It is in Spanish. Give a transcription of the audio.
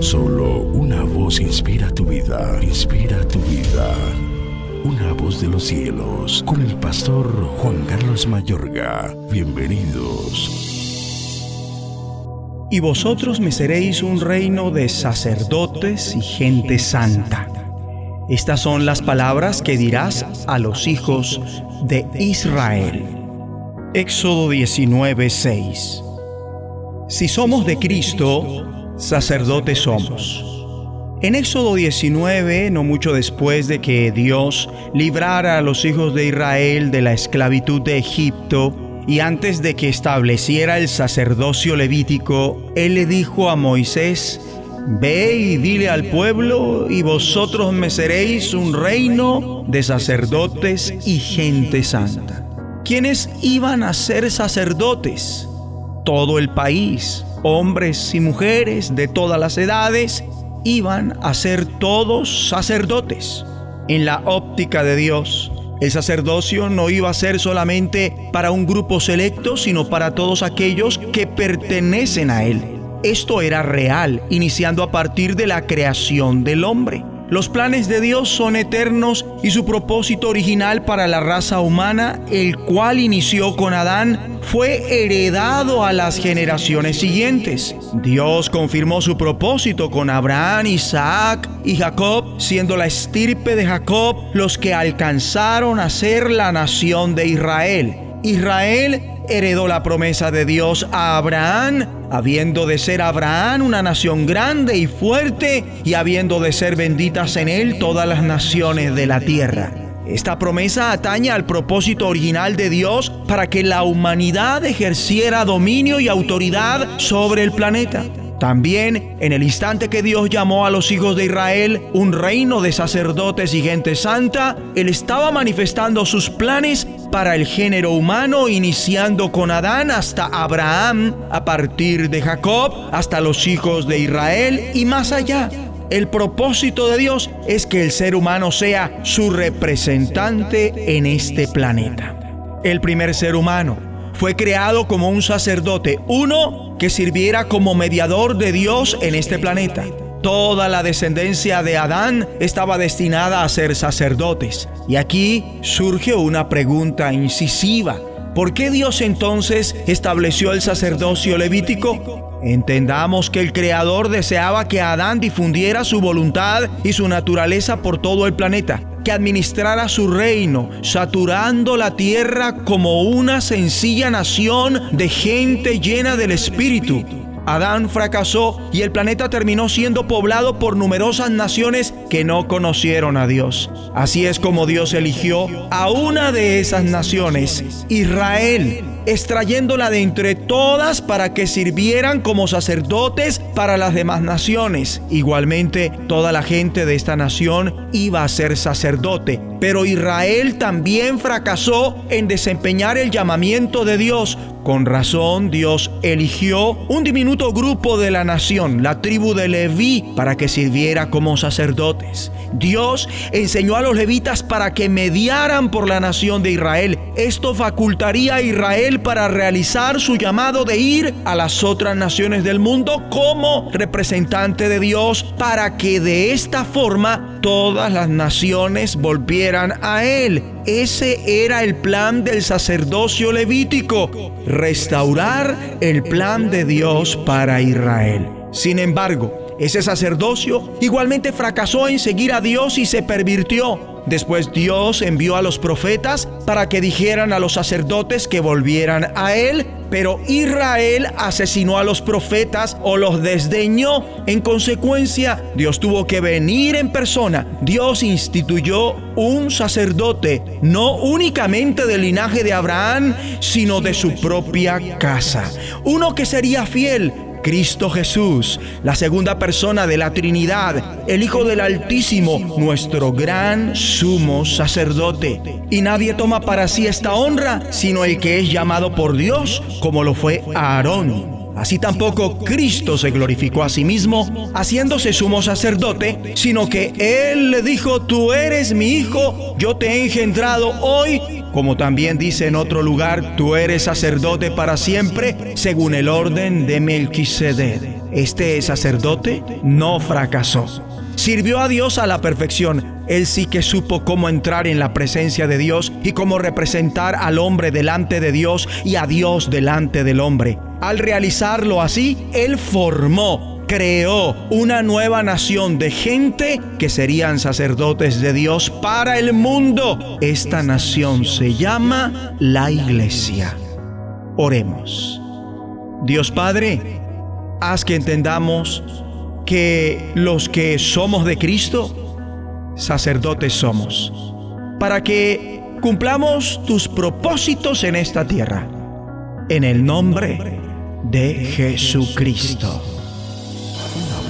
Solo una voz inspira tu vida, inspira tu vida. Una voz de los cielos, con el pastor Juan Carlos Mayorga. Bienvenidos. Y vosotros me seréis un reino de sacerdotes y gente santa. Estas son las palabras que dirás a los hijos de Israel. Éxodo 19:6 Si somos de Cristo, sacerdotes somos. En Éxodo 19, no mucho después de que Dios librara a los hijos de Israel de la esclavitud de Egipto, y antes de que estableciera el sacerdocio levítico, Él le dijo a Moisés, Ve y dile al pueblo, y vosotros me seréis un reino de sacerdotes y gente santa. ¿Quiénes iban a ser sacerdotes? Todo el país hombres y mujeres de todas las edades, iban a ser todos sacerdotes. En la óptica de Dios, el sacerdocio no iba a ser solamente para un grupo selecto, sino para todos aquellos que pertenecen a Él. Esto era real, iniciando a partir de la creación del hombre. Los planes de Dios son eternos y su propósito original para la raza humana, el cual inició con Adán, fue heredado a las generaciones siguientes. Dios confirmó su propósito con Abraham, Isaac y Jacob, siendo la estirpe de Jacob los que alcanzaron a ser la nación de Israel. Israel heredó la promesa de Dios a Abraham, habiendo de ser Abraham una nación grande y fuerte, y habiendo de ser benditas en él todas las naciones de la tierra. Esta promesa atañe al propósito original de Dios para que la humanidad ejerciera dominio y autoridad sobre el planeta. También en el instante que Dios llamó a los hijos de Israel un reino de sacerdotes y gente santa, Él estaba manifestando sus planes para el género humano, iniciando con Adán hasta Abraham, a partir de Jacob hasta los hijos de Israel y más allá. El propósito de Dios es que el ser humano sea su representante en este planeta. El primer ser humano fue creado como un sacerdote, uno que sirviera como mediador de Dios en este planeta. Toda la descendencia de Adán estaba destinada a ser sacerdotes. Y aquí surge una pregunta incisiva. ¿Por qué Dios entonces estableció el sacerdocio levítico? Entendamos que el Creador deseaba que Adán difundiera su voluntad y su naturaleza por todo el planeta que administrara su reino, saturando la tierra como una sencilla nación de gente llena del Espíritu. Adán fracasó y el planeta terminó siendo poblado por numerosas naciones que no conocieron a Dios. Así es como Dios eligió a una de esas naciones, Israel, extrayéndola de entre todas para que sirvieran como sacerdotes para las demás naciones. Igualmente, toda la gente de esta nación iba a ser sacerdote. Pero Israel también fracasó en desempeñar el llamamiento de Dios. Con razón, Dios eligió un diminuto grupo de la nación, la tribu de Leví, para que sirviera como sacerdotes. Dios enseñó a los levitas para que mediaran por la nación de Israel. Esto facultaría a Israel para realizar su llamado de ir a las otras naciones del mundo como representante de Dios para que de esta forma todas las naciones volvieran a Él. Ese era el plan del sacerdocio levítico, restaurar el plan de Dios para Israel. Sin embargo, ese sacerdocio igualmente fracasó en seguir a Dios y se pervirtió. Después Dios envió a los profetas para que dijeran a los sacerdotes que volvieran a Él, pero Israel asesinó a los profetas o los desdeñó. En consecuencia, Dios tuvo que venir en persona. Dios instituyó un sacerdote, no únicamente del linaje de Abraham, sino de su propia casa. Uno que sería fiel Cristo Jesús, la segunda persona de la Trinidad, el Hijo del Altísimo, nuestro gran sumo sacerdote. Y nadie toma para sí esta honra, sino el que es llamado por Dios, como lo fue Aarón. Así tampoco Cristo se glorificó a sí mismo, haciéndose sumo sacerdote, sino que Él le dijo, tú eres mi hijo, yo te he engendrado hoy como también dice en otro lugar, tú eres sacerdote para siempre, según el orden de Melquisedec. este sacerdote no fracasó. Sirvió a Dios a la perfección. Él sí que supo cómo entrar en la presencia de Dios y cómo representar al hombre delante de Dios y a Dios delante del hombre. Al realizarlo así, Él formó, creó una nueva nación de gente que serían sacerdotes de Dios para el mundo. Esta nación se llama la iglesia. Oremos. Dios Padre, haz que entendamos que los que somos de Cristo, sacerdotes somos, para que cumplamos tus propósitos en esta tierra. En el nombre de Jesucristo.